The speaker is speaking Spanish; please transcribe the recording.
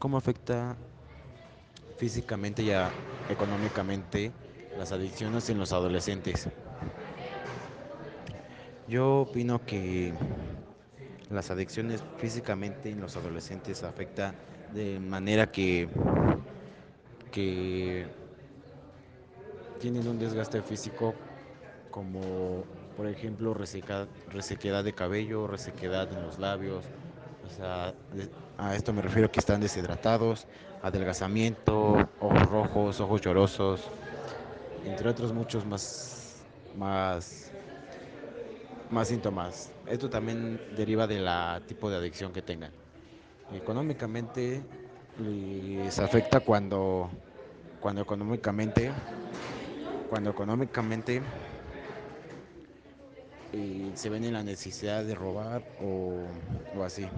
¿Cómo afecta físicamente y económicamente las adicciones en los adolescentes? Yo opino que las adicciones físicamente en los adolescentes afecta de manera que, que tienen un desgaste físico como por ejemplo resequedad de cabello, resequedad en los labios, sea, a esto me refiero que están deshidratados, adelgazamiento, ojos rojos, ojos llorosos, entre otros muchos más, más, síntomas. Esto también deriva de la tipo de adicción que tengan. Económicamente les afecta cuando, cuando económicamente, cuando económicamente eh, se ven en la necesidad de robar o, o así.